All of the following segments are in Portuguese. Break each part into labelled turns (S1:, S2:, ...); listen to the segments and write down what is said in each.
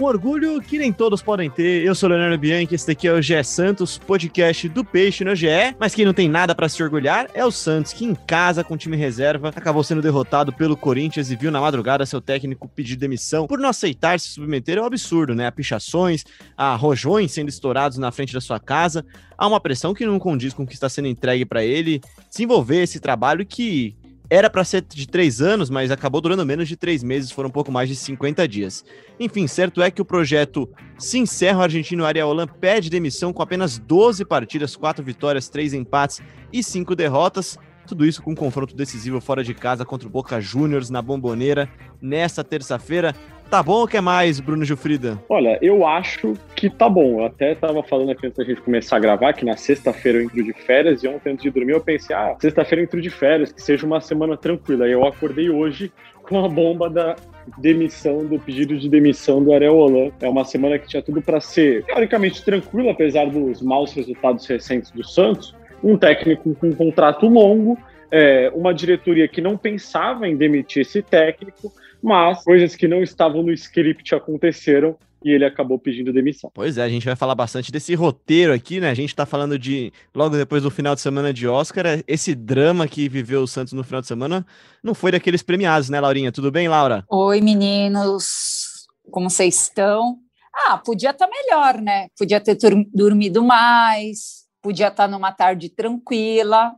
S1: Um orgulho que nem todos podem ter. Eu sou o Leonardo Bianchi, esse daqui é o GE Santos, podcast do Peixe no GE. Mas quem não tem nada para se orgulhar é o Santos, que em casa, com time reserva, acabou sendo derrotado pelo Corinthians e viu na madrugada seu técnico pedir demissão por não aceitar se submeter ao absurdo, né? A pichações, a rojões sendo estourados na frente da sua casa. Há uma pressão que não condiz com o que está sendo entregue para ele desenvolver esse trabalho que era para ser de três anos, mas acabou durando menos de três meses, foram um pouco mais de 50 dias. Enfim, certo é que o projeto se encerra, o argentino Ariel Holan pede demissão com apenas 12 partidas, 4 vitórias, 3 empates e 5 derrotas. Tudo isso com um confronto decisivo fora de casa contra o Boca Juniors na Bomboneira nesta terça-feira. Tá bom ou quer mais, Bruno Gilfrida?
S2: Olha, eu acho que tá bom. Eu até tava falando aqui antes da gente começar a gravar que na sexta-feira eu entro de férias e ontem antes de dormir eu pensei, ah, sexta-feira eu entro de férias, que seja uma semana tranquila. E eu acordei hoje com a bomba da demissão, do pedido de demissão do Ariel Holan. É uma semana que tinha tudo para ser teoricamente tranquila, apesar dos maus resultados recentes do Santos. Um técnico com um contrato longo, é, uma diretoria que não pensava em demitir esse técnico, mas coisas que não estavam no script aconteceram e ele acabou pedindo demissão.
S1: Pois é, a gente vai falar bastante desse roteiro aqui, né? A gente tá falando de logo depois do final de semana de Oscar, esse drama que viveu o Santos no final de semana não foi daqueles premiados, né, Laurinha? Tudo bem, Laura?
S3: Oi, meninos. Como vocês estão? Ah, podia estar tá melhor, né? Podia ter dormido mais, podia estar tá numa tarde tranquila,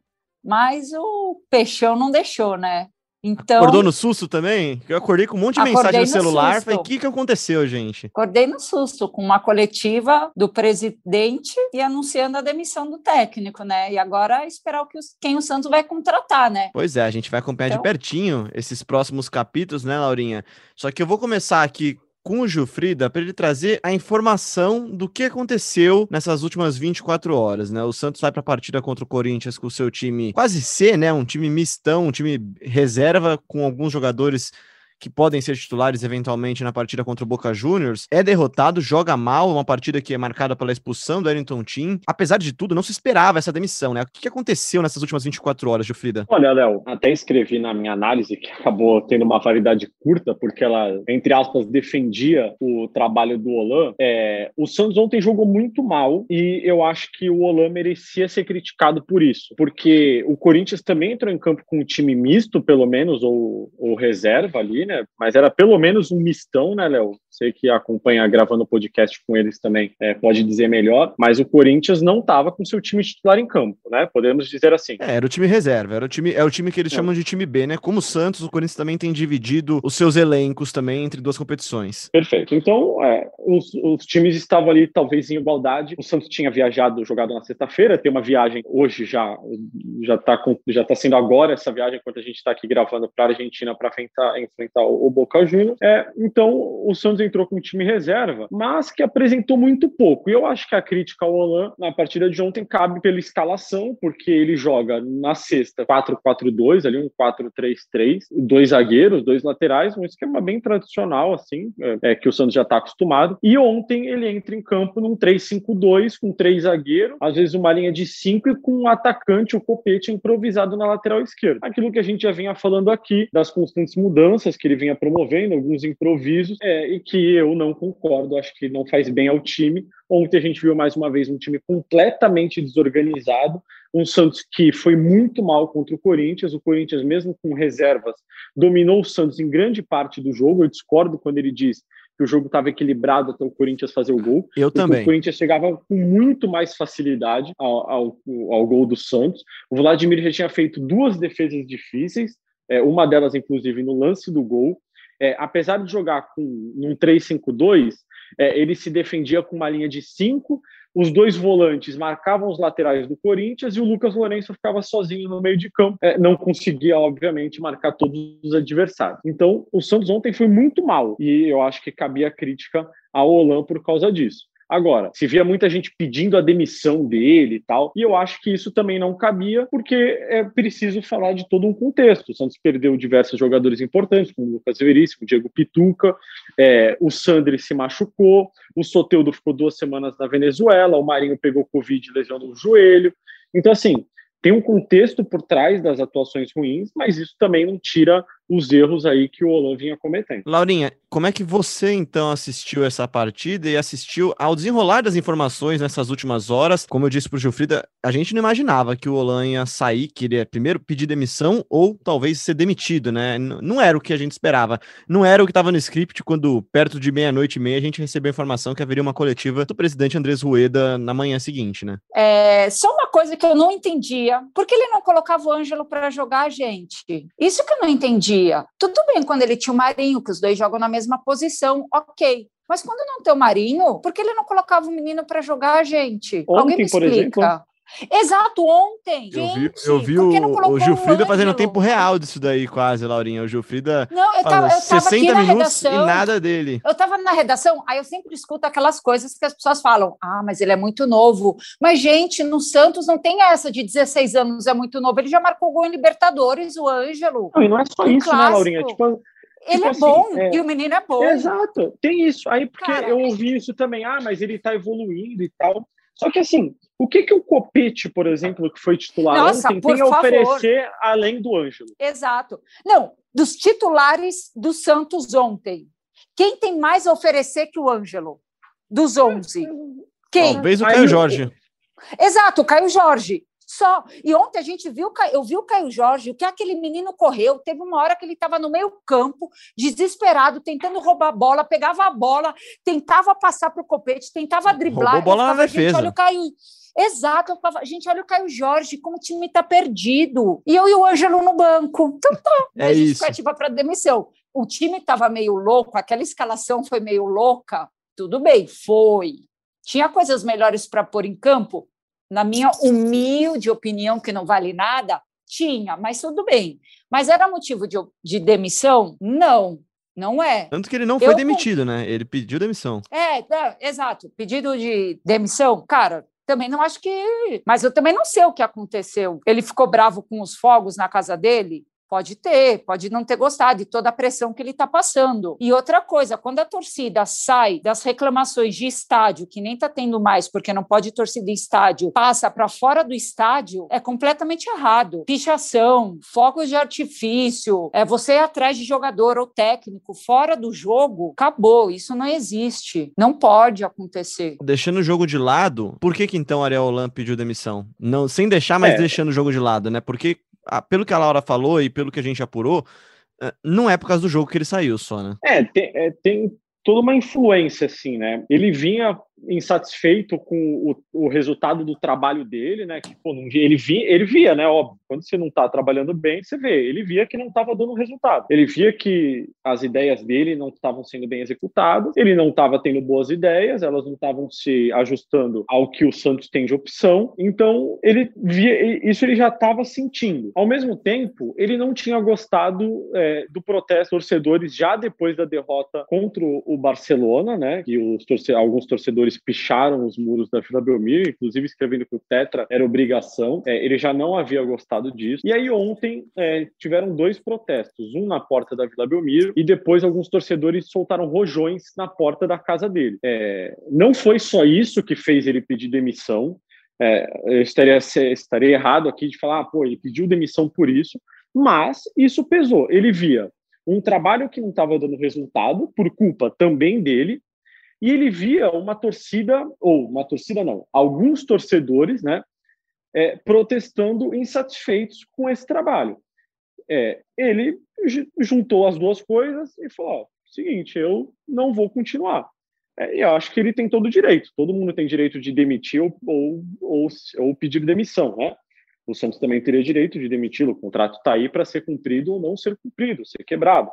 S3: mas o Peixão não deixou, né?
S1: Então, Acordou no susto também? Eu acordei com um monte de mensagem no celular. No falei, o que, que aconteceu, gente?
S3: Acordei no susto, com uma coletiva do presidente e anunciando a demissão do técnico, né? E agora esperar o que os, quem o Santos vai contratar, né?
S1: Pois é, a gente vai acompanhar então... de pertinho esses próximos capítulos, né, Laurinha? Só que eu vou começar aqui com o Gilfrida para ele trazer a informação do que aconteceu nessas últimas 24 horas, né? O Santos vai para a partida contra o Corinthians com o seu time quase C, né? Um time mistão, um time reserva com alguns jogadores que podem ser titulares eventualmente na partida contra o Boca Juniors, é derrotado, joga mal, uma partida que é marcada pela expulsão do Wellington Tim. Apesar de tudo, não se esperava essa demissão, né? O que aconteceu nessas últimas 24 horas, Gilfrida?
S2: Olha, Léo, até escrevi na minha análise que acabou tendo uma validade curta, porque ela, entre aspas, defendia o trabalho do Olan. É, o Santos ontem jogou muito mal e eu acho que o Olan merecia ser criticado por isso, porque o Corinthians também entrou em campo com um time misto, pelo menos, ou, ou reserva ali, né? Né? Mas era pelo menos um mistão, né, Léo? Você que acompanha gravando o podcast com eles também é, pode dizer melhor. Mas o Corinthians não estava com seu time titular em campo, né? Podemos dizer assim.
S1: É, era o time reserva, era o time, é o time que eles é. chamam de time B, né? Como o Santos, o Corinthians também tem dividido os seus elencos também entre duas competições.
S2: Perfeito. Então, é, os, os times estavam ali talvez em igualdade. O Santos tinha viajado, jogado na sexta-feira, tem uma viagem hoje já já está já tá sendo agora essa viagem enquanto a gente está aqui gravando para a Argentina para enfrentar, enfrentar o, Boca Juniors. É, então, o Santos entrou com um time reserva, mas que apresentou muito pouco. E eu acho que a crítica ao Holan na partida de ontem cabe pela escalação, porque ele joga na sexta 4-4-2, ali um 4-3-3, dois zagueiros, dois laterais, um esquema bem tradicional, assim, é, é que o Santos já está acostumado. E ontem ele entra em campo num 3-5-2, com três zagueiros, às vezes uma linha de cinco e com um atacante, o Copete, improvisado na lateral esquerda. Aquilo que a gente já vinha falando aqui, das constantes mudanças que ele vinha promovendo, alguns improvisos, é, e que eu não concordo, acho que não faz bem ao time. Ontem a gente viu mais uma vez um time completamente desorganizado, um Santos que foi muito mal contra o Corinthians. O Corinthians, mesmo com reservas, dominou o Santos em grande parte do jogo. Eu discordo quando ele diz que o jogo estava equilibrado até o Corinthians fazer o gol.
S1: Eu também.
S2: O Corinthians chegava com muito mais facilidade ao, ao, ao gol do Santos. O Vladimir já tinha feito duas defesas difíceis, é, uma delas, inclusive, no lance do gol. É, apesar de jogar com um 3-5-2, é, ele se defendia com uma linha de 5, os dois volantes marcavam os laterais do Corinthians e o Lucas Lourenço ficava sozinho no meio de campo. É, não conseguia, obviamente, marcar todos os adversários. Então, o Santos ontem foi muito mal e eu acho que cabia crítica ao Olan por causa disso. Agora, se via muita gente pedindo a demissão dele e tal, e eu acho que isso também não cabia, porque é preciso falar de todo um contexto. O Santos perdeu diversos jogadores importantes, como o Lucas Veríssimo, o Diego Pituca, é, o Sandri se machucou, o Soteudo ficou duas semanas na Venezuela, o Marinho pegou Covid e lesionou o joelho. Então, assim, tem um contexto por trás das atuações ruins, mas isso também não tira os erros aí que o Olan vinha cometendo.
S1: Laurinha, como é que você então assistiu essa partida e assistiu ao desenrolar das informações nessas últimas horas? Como eu disse para o Gilfrida, a gente não imaginava que o Olan ia sair, que ele ia primeiro pedir demissão ou talvez ser demitido, né? Não era o que a gente esperava. Não era o que estava no script quando, perto de meia-noite e meia, a gente recebeu a informação que haveria uma coletiva do presidente Andrés Rueda na manhã seguinte, né?
S3: É, só uma coisa que eu não entendia, por que ele não colocava o Ângelo para jogar a gente? Isso que eu não entendi dia. Tudo bem quando ele tinha o Marinho, que os dois jogam na mesma posição, ok. Mas quando não tem o Marinho, por que ele não colocava o menino para jogar a gente?
S2: Ontem, Alguém me explica. Por exemplo,
S3: Exato, ontem.
S1: Eu vi, gente, eu vi o, o Gilfrida fazendo tempo real disso daí, quase, Laurinha. O Gilfrida.
S3: Não, eu tava, eu tava 60 minutos redação,
S1: e nada dele.
S3: Eu tava na redação, aí eu sempre escuto aquelas coisas que as pessoas falam: ah, mas ele é muito novo. Mas, gente, no Santos não tem essa de 16 anos, é muito novo. Ele já marcou gol em Libertadores, o Ângelo.
S2: Não, e não é só isso, clássico. né, Laurinha? Tipo,
S3: ele tipo é assim, bom é... e o menino é bom.
S2: Exato, tem isso. Aí, porque Cara, eu ouvi isso também, ah, mas ele tá evoluindo e tal. Só que assim, o que, que o Copete, por exemplo, que foi titular Nossa, ontem, tem a oferecer além do Ângelo?
S3: Exato. Não, dos titulares do Santos ontem, quem tem mais a oferecer que o Ângelo? Dos 11. Quem?
S1: Talvez o Caio Jorge.
S3: Exato, o Caio Jorge. Só. E ontem a gente viu, eu vi o Caio Jorge, o que aquele menino correu. Teve uma hora que ele estava no meio campo, desesperado, tentando roubar a bola, pegava a bola, tentava passar para o copete, tentava driblar.
S1: Roubou bola na defesa.
S3: Olha o Caio. Exato, gente, olha o Caio Jorge, como o time está perdido. E eu e o Ângelo no banco. Então tá,
S1: é a gente
S3: isso. para demissão. O time estava meio louco, aquela escalação foi meio louca. Tudo bem, foi. Tinha coisas melhores para pôr em campo? Na minha humilde opinião, que não vale nada, tinha, mas tudo bem. Mas era motivo de, de demissão? Não, não é.
S1: Tanto que ele não foi eu, demitido, né? Ele pediu demissão.
S3: É, é, exato. Pedido de demissão, cara, também não acho que. Mas eu também não sei o que aconteceu. Ele ficou bravo com os fogos na casa dele? Pode ter, pode não ter gostado de toda a pressão que ele está passando. E outra coisa, quando a torcida sai das reclamações de estádio, que nem está tendo mais, porque não pode torcida em estádio, passa para fora do estádio, é completamente errado. Pichação, fogos de artifício, é você ir atrás de jogador ou técnico fora do jogo, acabou. Isso não existe. Não pode acontecer.
S1: Deixando o jogo de lado, por que, que então Ariel Holan pediu demissão? Não, sem deixar, mas é. deixando o jogo de lado, né? Porque pelo que a Laura falou e pelo que a gente apurou, eh, não é por causa do jogo que ele saiu só, né?
S2: É, tem, é, tem toda uma influência, assim, né? Ele vinha insatisfeito com o, o resultado do trabalho dele, né? Que pô, ele via, ele via, né? Óbvio, quando você não está trabalhando bem, você vê. Ele via que não estava dando resultado. Ele via que as ideias dele não estavam sendo bem executadas. Ele não estava tendo boas ideias. Elas não estavam se ajustando ao que o Santos tem de opção. Então ele via isso. Ele já estava sentindo. Ao mesmo tempo, ele não tinha gostado é, do protesto torcedores já depois da derrota contra o Barcelona, né? Que os torce alguns torcedores eles picharam os muros da Vila Belmiro, inclusive escrevendo que o Tetra era obrigação. É, ele já não havia gostado disso. E aí ontem é, tiveram dois protestos, um na porta da Vila Belmiro e depois alguns torcedores soltaram rojões na porta da casa dele. É, não foi só isso que fez ele pedir demissão. É, eu estaria, estaria errado aqui de falar, ah, pô, ele pediu demissão por isso, mas isso pesou. Ele via um trabalho que não estava dando resultado, por culpa também dele, e ele via uma torcida, ou uma torcida não, alguns torcedores, né, é, protestando insatisfeitos com esse trabalho. É, ele juntou as duas coisas e falou: ó, seguinte, eu não vou continuar. É, e eu acho que ele tem todo o direito. Todo mundo tem direito de demitir ou, ou, ou, ou pedir demissão, né? O Santos também teria direito de demiti-lo. O contrato está aí para ser cumprido ou não ser cumprido, ser quebrado.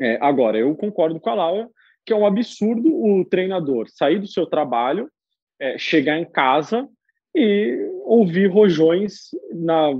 S2: É, agora, eu concordo com a Laura que é um absurdo o treinador sair do seu trabalho, é, chegar em casa e ouvir rojões na,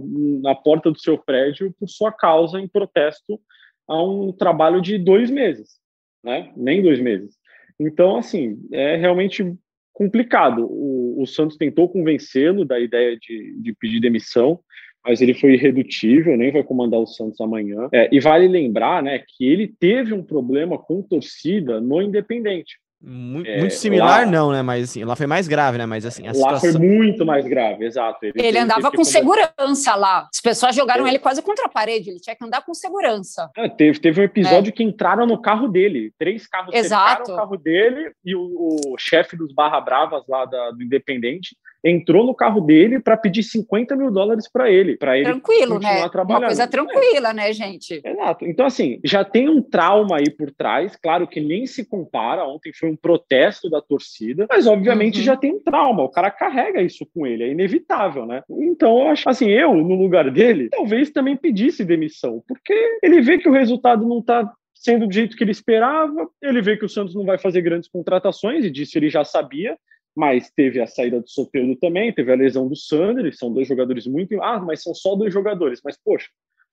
S2: na porta do seu prédio por sua causa em protesto a um trabalho de dois meses, né? Nem dois meses. Então, assim, é realmente complicado. O, o Santos tentou convencê-lo da ideia de, de pedir demissão, mas ele foi irredutível, nem vai comandar o Santos amanhã. É, e vale lembrar né, que ele teve um problema com torcida no Independente.
S1: Muito, é, muito similar, lá, não, né? Mas assim, lá foi mais grave, né? Mas assim,
S2: a lá situação... foi muito mais grave, exato.
S3: Ele, ele andava com segurança lá. As pessoas jogaram é. ele quase contra a parede, ele tinha que andar com segurança.
S2: É, teve, teve um episódio é. que entraram no carro dele. Três carros exato. o carro dele e o, o chefe dos Barra Bravas lá da, do Independente entrou no carro dele para pedir 50 mil dólares para ele, para ele
S3: Tranquilo, né? Uma coisa tranquila, é. né, gente?
S2: Exato. Então, assim, já tem um trauma aí por trás, claro que nem se compara. Ontem foi um protesto da torcida, mas obviamente uhum. já tem um trauma. O cara carrega isso com ele, é inevitável, né? Então, eu acho assim, eu, no lugar dele, talvez também pedisse demissão, porque ele vê que o resultado não tá sendo do jeito que ele esperava, ele vê que o Santos não vai fazer grandes contratações, e disso ele já sabia, mas teve a saída do Soteldo também, teve a lesão do Sandri, são dois jogadores muito. Ah, mas são só dois jogadores. Mas, poxa,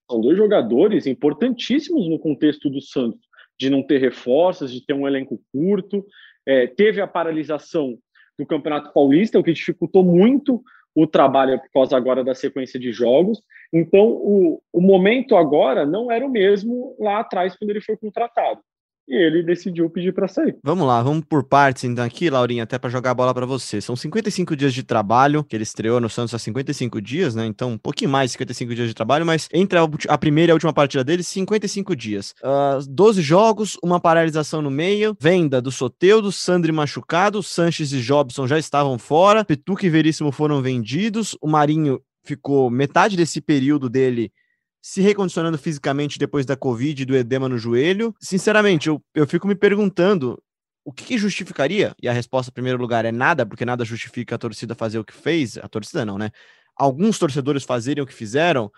S2: são dois jogadores importantíssimos no contexto do Santos, de não ter reforços, de ter um elenco curto. É, teve a paralisação do Campeonato Paulista, o que dificultou muito o trabalho por causa agora da sequência de jogos. Então, o, o momento agora não era o mesmo lá atrás, quando ele foi contratado e ele decidiu pedir para sair.
S1: Vamos lá, vamos por partes então aqui, Laurinha, até para jogar a bola para você. São 55 dias de trabalho, que ele estreou no Santos há 55 dias, né? Então, um pouquinho mais de 55 dias de trabalho, mas entre a, a primeira e a última partida dele, 55 dias. Uh, ah, 12 jogos, uma paralisação no meio, venda do Soteudo, Sandri machucado, Sanches e Jobson já estavam fora, Petuca e Veríssimo foram vendidos, o Marinho ficou metade desse período dele se recondicionando fisicamente depois da Covid e do edema no joelho. Sinceramente, eu, eu fico me perguntando o que, que, justificaria? E a resposta, em primeiro lugar, é nada, porque nada justifica a torcida fazer o que fez. A torcida não, né? Alguns torcedores fazerem o que fizeram.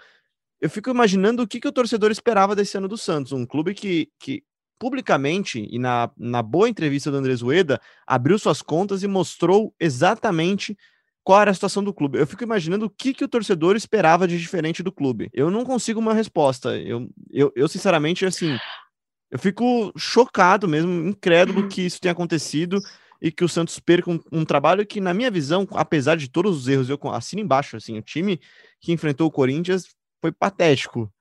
S1: Eu fico imaginando o que, que o torcedor esperava desse ano do Santos. Um clube que, que publicamente e na, na boa entrevista do Andrés Ueda abriu suas contas e mostrou exatamente qual era a situação do clube. Eu fico imaginando o que, que o torcedor esperava de diferente do clube. Eu não consigo uma resposta. Eu, eu, eu sinceramente, assim, eu fico chocado mesmo, incrédulo que isso tenha acontecido e que o Santos perca um, um, trabalho que, na minha visão, apesar de todos os erros, eu assino embaixo, assim, o time que enfrentou o Corinthians foi patético.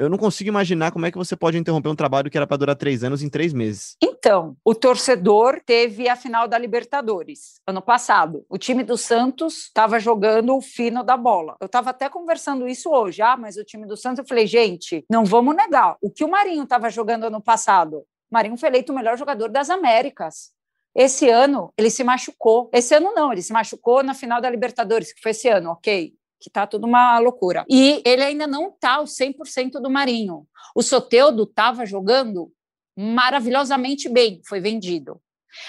S1: Eu não consigo imaginar como é que você pode interromper um trabalho que era para durar três anos em três meses.
S3: Então, o torcedor teve a final da Libertadores ano passado. O time do Santos estava jogando o fino da bola. Eu estava até conversando isso hoje, ah, mas o time do Santos, eu falei, gente, não vamos negar. O que o Marinho estava jogando ano passado? O Marinho foi eleito o melhor jogador das Américas. Esse ano ele se machucou. Esse ano não, ele se machucou na final da Libertadores, que foi esse ano, ok que tá tudo uma loucura. E ele ainda não tá o 100% do Marinho. O Soteudo estava jogando maravilhosamente bem, foi vendido.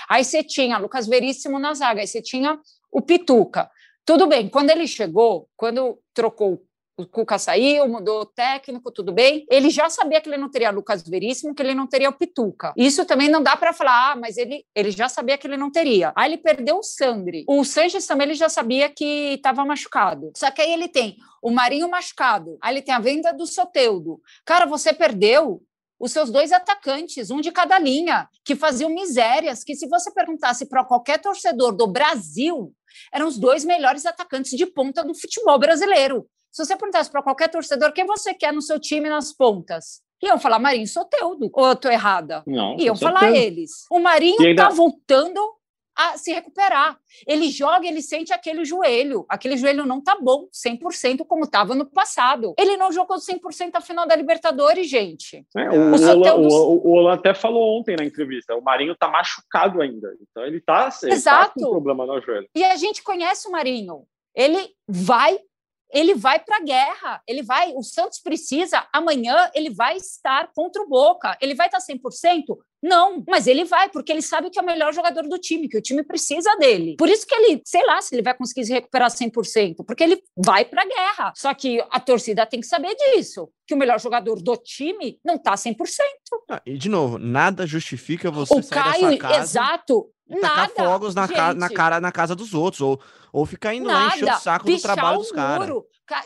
S3: Aí você tinha Lucas Veríssimo na zaga, aí você tinha o Pituca. Tudo bem, quando ele chegou, quando trocou o Cuca saiu, mudou o técnico, tudo bem. Ele já sabia que ele não teria Lucas Veríssimo, que ele não teria o Pituca. Isso também não dá para falar, ah, mas ele, ele já sabia que ele não teria. Aí ele perdeu o Sandri. O Sanches também ele já sabia que estava machucado. Só que aí ele tem o Marinho machucado. Aí ele tem a venda do Soteudo. Cara, você perdeu os seus dois atacantes, um de cada linha, que faziam misérias, que se você perguntasse para qualquer torcedor do Brasil, eram os dois melhores atacantes de ponta do futebol brasileiro. Se você perguntasse para qualquer torcedor quem você quer no seu time nas pontas, iam falar Marinho Soteudo. Ou eu estou errada?
S2: Não.
S3: Iam falar certeza. eles. O Marinho está ainda... voltando a se recuperar. Ele joga, ele sente aquele joelho. Aquele joelho não tá bom 100% como estava no passado. Ele não jogou 100% a final da Libertadores, gente.
S2: É, o, o, o, o, até falou ontem na entrevista, o Marinho tá machucado ainda. Então ele tá, ele Exato. tá com problema no joelho.
S3: E a gente conhece o Marinho. Ele vai ele vai para a guerra, ele vai, o Santos precisa, amanhã ele vai estar contra o Boca, ele vai estar 100%? Não, mas ele vai, porque ele sabe que é o melhor jogador do time, que o time precisa dele. Por isso que ele, sei lá, se ele vai conseguir se recuperar 100%, porque ele vai para a guerra. Só que a torcida tem que saber disso, que o melhor jogador do time não está 100%.
S1: Ah, e de novo, nada justifica você
S3: o
S1: sair
S3: Caio,
S1: casa...
S3: exato,
S1: tacar fogos na, ca na, cara, na casa dos outros, ou, ou ficar indo Nada. lá encher o saco pichar do trabalho dos caras.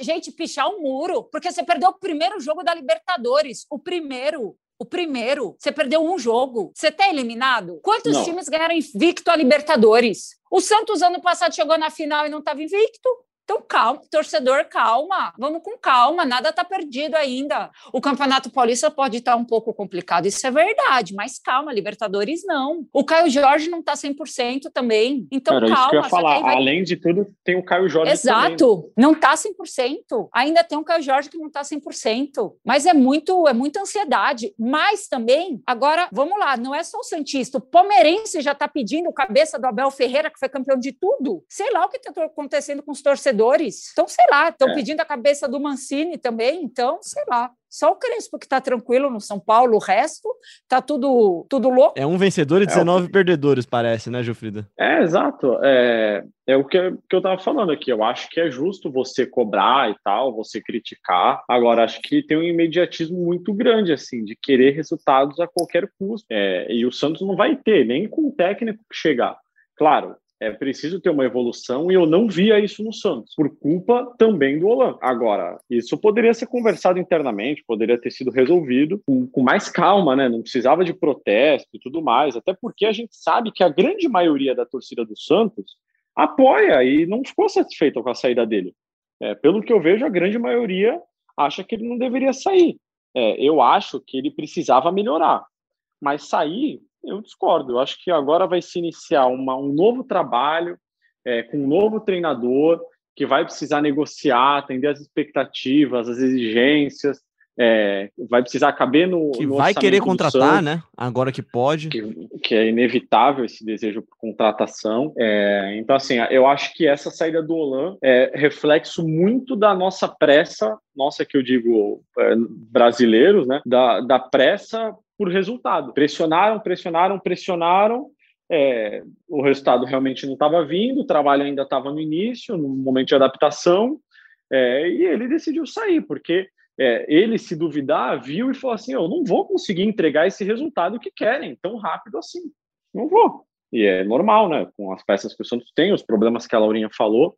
S3: Gente, pichar o um muro, porque você perdeu o primeiro jogo da Libertadores, o primeiro. O primeiro, você perdeu um jogo, você tá eliminado. Quantos não. times ganharam invicto a Libertadores? O Santos ano passado chegou na final e não estava invicto. Então, calma, torcedor, calma, vamos com calma, nada está perdido ainda. O Campeonato Paulista pode estar tá um pouco complicado, isso é verdade, mas calma, Libertadores não. O Caio Jorge não está 100% também, então calma. Isso que eu ia
S2: falar. Vai... Além de tudo, tem o Caio Jorge
S3: Exato, também. não está 100%. Ainda tem o Caio Jorge que não está 100%, mas é muito, é muita ansiedade. Mas também, agora, vamos lá, não é só o Santista, o Palmeirense já está pedindo cabeça do Abel Ferreira, que foi campeão de tudo. Sei lá o que está acontecendo com os torcedores torcedores. Então, sei lá, estão é. pedindo a cabeça do Mancini também, então, sei lá. Só o Crespo que está tranquilo no São Paulo, o resto tá tudo, tudo louco.
S1: É um vencedor e 19 é, perdedores, parece, né, Gilfrida?
S2: É, exato. É, é o que, que eu estava falando aqui. Eu acho que é justo você cobrar e tal, você criticar. Agora, acho que tem um imediatismo muito grande, assim, de querer resultados a qualquer custo. É, e o Santos não vai ter, nem com o técnico que chegar. Claro, é preciso ter uma evolução e eu não via isso no Santos, por culpa também do Olan. Agora, isso poderia ser conversado internamente, poderia ter sido resolvido com, com, mais calma, né? Não precisava de protesto e tudo mais, até porque a gente sabe que a grande maioria da torcida do Santos apoia e não ficou satisfeita com a saída dele. É, pelo que eu vejo, a grande maioria acha que ele não deveria sair. É, eu acho que ele precisava melhorar, mas sair eu discordo. Eu acho que agora vai se iniciar uma, um novo trabalho é, com um novo treinador que vai precisar negociar, atender as expectativas, as exigências, é, vai precisar caber no.
S1: Que
S2: no
S1: vai querer contratar, né? Agora que pode.
S2: Que, que, é inevitável esse desejo por contratação. É, então, assim, eu acho que essa saída do Olan é reflexo muito da nossa pressa, nossa, que eu digo é, brasileiros, né? Da, da pressa por resultado. Pressionaram, pressionaram, pressionaram. É, o resultado realmente não estava vindo, o trabalho ainda estava no início, no momento de adaptação, é, e ele decidiu sair, porque é, ele, se duvidar, viu e falou assim: Eu não vou conseguir entregar esse resultado que querem tão rápido assim. Não vou. E é normal, né? Com as peças que o Santos tem, os problemas que a Laurinha falou.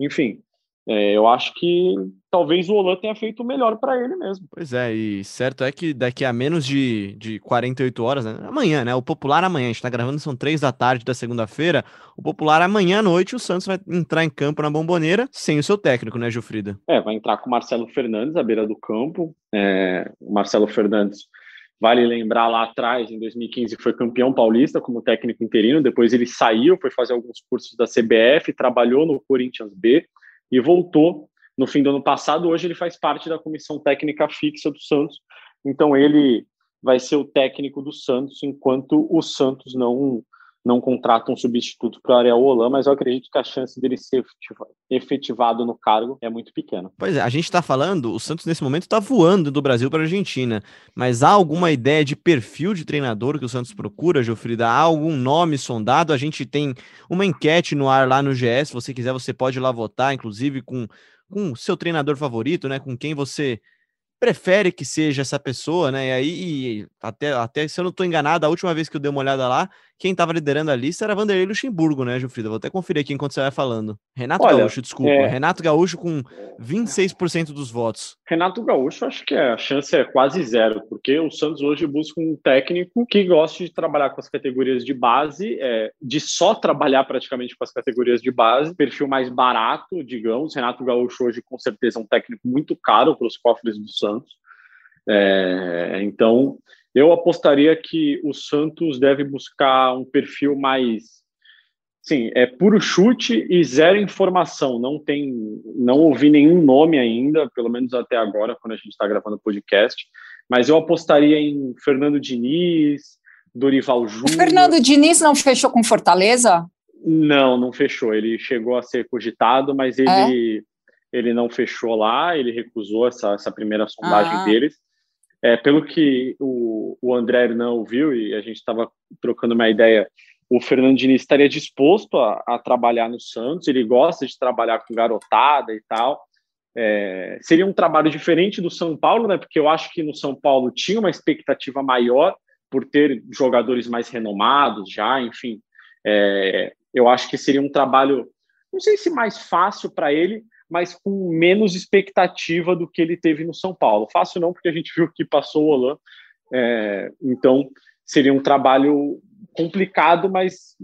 S2: Enfim, é, eu acho que talvez o Olan tenha feito o melhor para ele mesmo.
S1: Pois é, e certo é que daqui a menos de, de 48 horas, né? amanhã, né? O Popular amanhã, a gente tá gravando, são três da tarde da segunda-feira. O Popular amanhã à noite, o Santos vai entrar em campo na bomboneira sem o seu técnico, né, Gilfrida?
S2: É, vai entrar com o Marcelo Fernandes à beira do campo. É, o Marcelo Fernandes. Vale lembrar lá atrás, em 2015, foi campeão paulista como técnico interino. Depois ele saiu, foi fazer alguns cursos da CBF, trabalhou no Corinthians B e voltou no fim do ano passado. Hoje ele faz parte da comissão técnica fixa do Santos, então ele vai ser o técnico do Santos enquanto o Santos não não contrata um substituto para o Ariel Holan, mas eu acredito que a chance dele ser efetivado no cargo é muito pequena.
S1: Pois é, a gente está falando, o Santos nesse momento está voando do Brasil para a Argentina, mas há alguma ideia de perfil de treinador que o Santos procura, Gilfrida? Há algum nome sondado? A gente tem uma enquete no ar lá no GS, se você quiser você pode ir lá votar, inclusive com com seu treinador favorito, né? Com quem você prefere que seja essa pessoa, né? E aí, até, até se eu não estou enganado, a última vez que eu dei uma olhada lá, quem estava liderando a lista era Vanderlei Luxemburgo, né, Gilfrida? Vou até conferir aqui enquanto você vai falando. Renato Olha, Gaúcho, desculpa. É... Renato Gaúcho com 26% dos votos.
S2: Renato Gaúcho, acho que a chance é quase zero, porque o Santos hoje busca um técnico que goste de trabalhar com as categorias de base, é, de só trabalhar praticamente com as categorias de base, perfil mais barato, digamos. Renato Gaúcho hoje, com certeza, é um técnico muito caro para os cofres do Santos. É, então, eu apostaria que o Santos deve buscar um perfil mais, sim, é puro chute e zero informação. Não tem, não ouvi nenhum nome ainda, pelo menos até agora, quando a gente está gravando o podcast. Mas eu apostaria em Fernando Diniz, Dorival Júnior.
S3: O Fernando Diniz não fechou com Fortaleza?
S2: Não, não fechou. Ele chegou a ser cogitado, mas ele, é? ele não fechou lá. Ele recusou essa, essa primeira sondagem ah. deles. É, pelo que o, o André não ouviu e a gente estava trocando uma ideia, o Fernando Diniz estaria disposto a, a, trabalhar no Santos, ele gosta de trabalhar com garotada e tal. É, seria um trabalho diferente do São Paulo, né? Porque eu acho que no São Paulo tinha uma expectativa maior por ter jogadores mais renomados já, enfim. É, eu acho que seria um trabalho, não sei se mais fácil para ele, mas com menos expectativa do que ele teve no São Paulo. Fácil não, porque a gente viu que passou o Olan É, então, seria um trabalho complicado, mas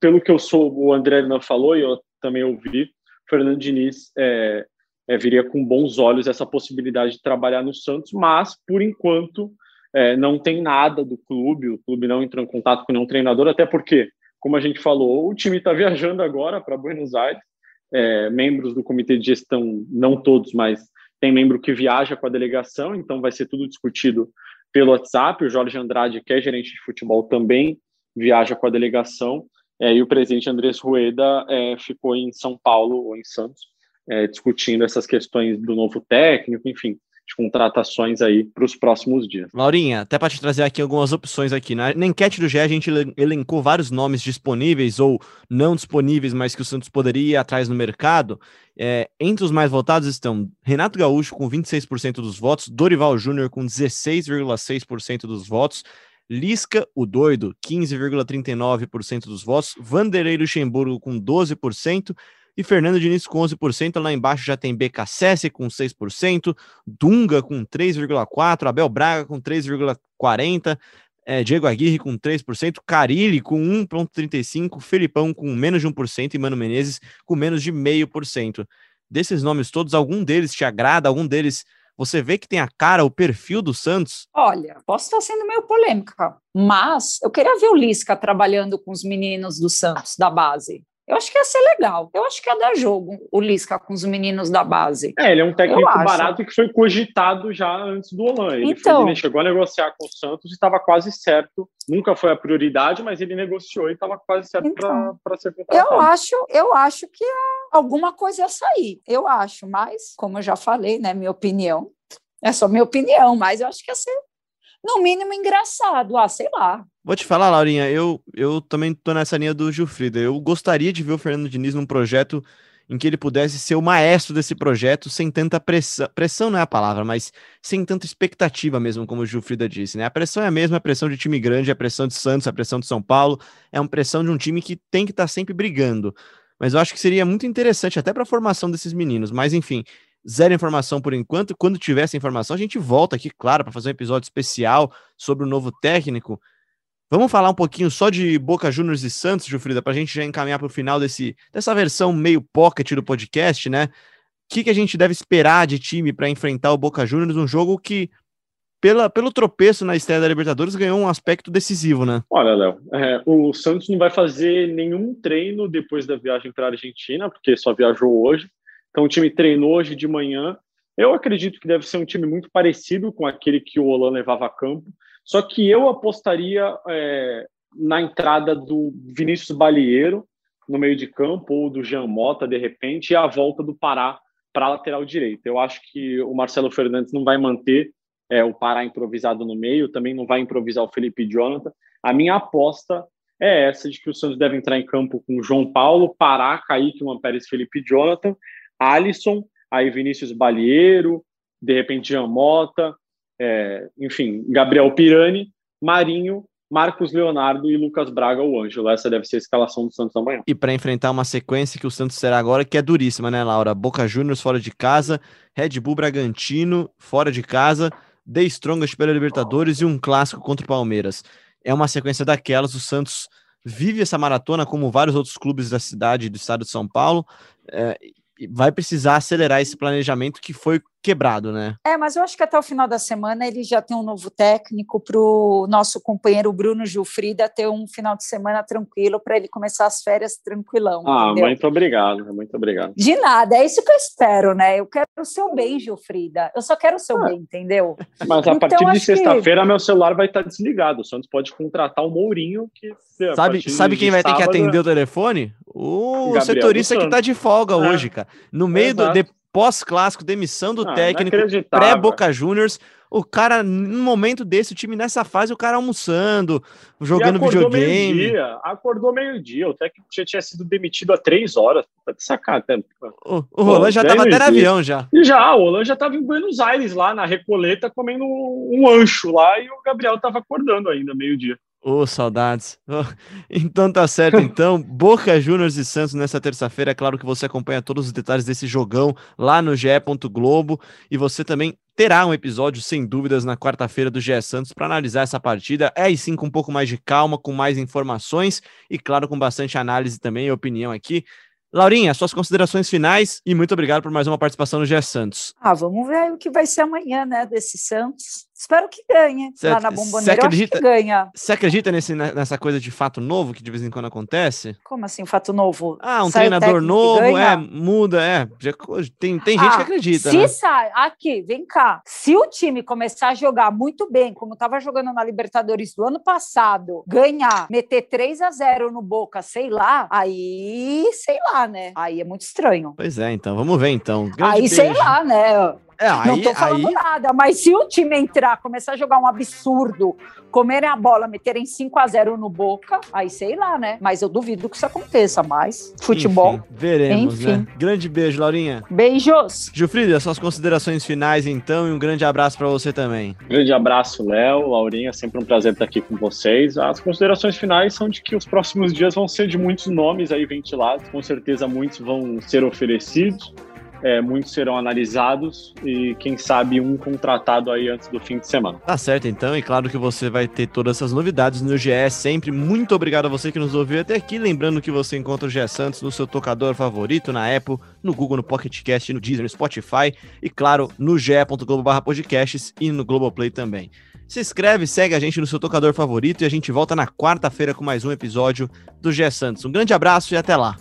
S2: pelo que eu sou, o André não falou e eu também ouvi, o Fernando Diniz é, é, viria com bons olhos essa possibilidade de trabalhar no Santos, mas por enquanto é, não tem nada do clube, o clube não entrou em contato com nenhum treinador, até porque, como a gente falou, o time está viajando agora para Buenos Aires, é, membros do comitê de gestão, não todos, mas tem membro que viaja com a delegação, então vai ser tudo discutido pelo WhatsApp. O Jorge Andrade, que é gerente de futebol, também viaja com a delegação. É, e o presidente Andrés Rueda é, ficou em São Paulo ou em Santos, é, discutindo essas questões do novo técnico, enfim, de contratações aí para os próximos dias.
S1: Laurinha, até para te trazer aqui algumas opções aqui. Né? Na enquete do GE a gente elencou vários nomes disponíveis ou não disponíveis, mas que o Santos poderia ir atrás no mercado. É, entre os mais votados estão Renato Gaúcho com 26% dos votos, Dorival Júnior com 16,6% dos votos, Lisca, o doido, 15,39% dos votos, Vanderlei Luxemburgo com 12%, e Fernando Diniz com 11%. Lá embaixo já tem BKSS com 6%, Dunga com 3,4%, Abel Braga com 3,40%. É, Diego Aguirre com 3%, Carilli com 1,35%, Felipão com menos de 1% e Mano Menezes com menos de 0,5%. Desses nomes todos, algum deles te agrada? Algum deles você vê que tem a cara, o perfil do Santos?
S3: Olha, posso estar sendo meio polêmica, mas eu queria ver o Lisca trabalhando com os meninos do Santos, da base. Eu acho que ia ser legal. Eu acho que ia dar jogo o Lisca com os meninos da base.
S2: É, ele é um técnico barato que foi cogitado já antes do Olan. Ele, então, foi, ele chegou a negociar com o Santos e estava quase certo. Nunca foi a prioridade, mas ele negociou e estava quase certo então, para ser contratado.
S3: Eu acho, eu acho que alguma coisa ia sair. Eu acho, mas, como eu já falei, né, minha opinião, é só minha opinião, mas eu acho que ia ser no mínimo engraçado, ah, sei lá.
S1: Vou te falar, Laurinha, eu, eu também tô nessa linha do Gilfrida. Eu gostaria de ver o Fernando Diniz num projeto em que ele pudesse ser o maestro desse projeto sem tanta pressão. Pressão não é a palavra, mas sem tanta expectativa mesmo, como o Gilfrida disse, né? A pressão é a mesma, a pressão de time grande, a pressão de Santos, a pressão de São Paulo, é uma pressão de um time que tem que estar tá sempre brigando. Mas eu acho que seria muito interessante até para a formação desses meninos. Mas enfim, zero informação por enquanto. Quando tiver essa informação, a gente volta aqui, claro, para fazer um episódio especial sobre o novo técnico. Vamos falar um pouquinho só de Boca Juniors e Santos, Jufrida, para a gente já encaminhar para o final desse, dessa versão meio pocket do podcast, né? O que, que a gente deve esperar de time para enfrentar o Boca Juniors, um jogo que, pela, pelo tropeço na estreia da Libertadores, ganhou um aspecto decisivo, né?
S2: Olha, Léo, é, o Santos não vai fazer nenhum treino depois da viagem para a Argentina, porque só viajou hoje. Então o time treinou hoje de manhã. Eu acredito que deve ser um time muito parecido com aquele que o Olan levava a campo. Só que eu apostaria é, na entrada do Vinícius Balieiro no meio de campo ou do Jean Mota, de repente, e a volta do Pará para a lateral direita. Eu acho que o Marcelo Fernandes não vai manter é, o Pará improvisado no meio, também não vai improvisar o Felipe Jonathan. A minha aposta é essa de que o Santos deve entrar em campo com João Paulo, Pará, Kaique, Pérez, Felipe Jonathan Alisson, aí Vinícius Balieiro, de repente Jean Mota, é, enfim, Gabriel Pirani, Marinho, Marcos Leonardo e Lucas Braga, o Ângelo. Essa deve ser a escalação do Santos amanhã.
S1: E para enfrentar uma sequência que o Santos será agora, que é duríssima, né, Laura? Boca Juniors fora de casa, Red Bull Bragantino fora de casa, The Strongest pela Libertadores e um clássico contra o Palmeiras. É uma sequência daquelas, o Santos vive essa maratona como vários outros clubes da cidade do estado de São Paulo. É, vai precisar acelerar esse planejamento que foi quebrado, né?
S3: É, mas eu acho que até o final da semana ele já tem um novo técnico para o nosso companheiro Bruno Gilfrida ter um final de semana tranquilo para ele começar as férias tranquilão.
S2: Ah, entendeu? muito obrigado, muito obrigado.
S3: De nada, é isso que eu espero, né? Eu quero o seu bem, Gilfrida. Eu só quero o seu ah, bem, entendeu?
S2: Mas a então, partir de sexta-feira que... meu celular vai estar desligado. O Santos pode contratar o Mourinho que
S1: sabe, sabe quem vai sábado... ter que atender o telefone? O Gabriel setorista que está de folga é. hoje, cara. No meio do de, pós-clássico, demissão do ah, técnico, pré-Boca Juniors. O cara, num momento desse, o time nessa fase, o cara almoçando, jogando videogame.
S2: Meio-dia, acordou meio-dia. O técnico já tinha sido demitido há três horas. Tá de sacanagem.
S1: O, o Roland já tava até no avião já.
S2: Já, o Roland já tava em Buenos Aires, lá na Recoleta, comendo um ancho lá, e o Gabriel tava acordando ainda, meio-dia.
S1: Ô, oh, saudades. Oh, então tá certo, então. Boca Juniors e Santos nessa terça-feira. É claro que você acompanha todos os detalhes desse jogão lá no GE. Globo e você também terá um episódio, sem dúvidas, na quarta-feira do GE Santos para analisar essa partida. É aí sim com um pouco mais de calma, com mais informações e, claro, com bastante análise também e opinião aqui. Laurinha, suas considerações finais e muito obrigado por mais uma participação no GE Santos.
S3: Ah, vamos ver o que vai ser amanhã, né, desse Santos. Espero que ganhe. Cê, lá na Bomboneira, acredita, ganha.
S1: Você acredita nesse, nessa coisa de fato novo que de vez em quando acontece?
S3: Como assim, fato novo?
S1: Ah, um sai treinador novo, é, muda, é. Tem, tem gente ah, que acredita.
S3: Se
S1: né?
S3: sai, aqui, vem cá. Se o time começar a jogar muito bem, como estava jogando na Libertadores do ano passado, ganhar, meter 3 a 0 no Boca, sei lá, aí, sei lá, né? Aí é muito estranho.
S1: Pois é, então, vamos ver então.
S3: Grande aí, beijo. sei lá, né? É, aí, não tô falando aí... nada, mas se o time entrar, começar a jogar um absurdo, comerem a bola, meterem 5 a 0 no Boca, aí sei lá, né? Mas eu duvido que isso aconteça, mas futebol.
S1: Enfim, veremos, Enfim. né? Grande beijo, Laurinha.
S3: Beijos.
S1: Gilfrida, suas considerações finais então e um grande abraço para você também.
S2: Grande abraço, Léo, Laurinha, sempre um prazer estar aqui com vocês. As considerações finais são de que os próximos dias vão ser de muitos nomes aí ventilados, com certeza muitos vão ser oferecidos é, muitos serão analisados e quem sabe um contratado aí antes do fim de semana.
S1: Tá certo então, e claro que você vai ter todas essas novidades no GE sempre. Muito obrigado a você que nos ouviu até aqui. Lembrando que você encontra o GE Santos no seu tocador favorito, na Apple, no Google, no Pocket Cast, no Deezer, no Spotify e claro, no ge.globo/podcasts e no Globoplay também. Se inscreve, segue a gente no seu tocador favorito e a gente volta na quarta-feira com mais um episódio do GE Santos. Um grande abraço e até lá.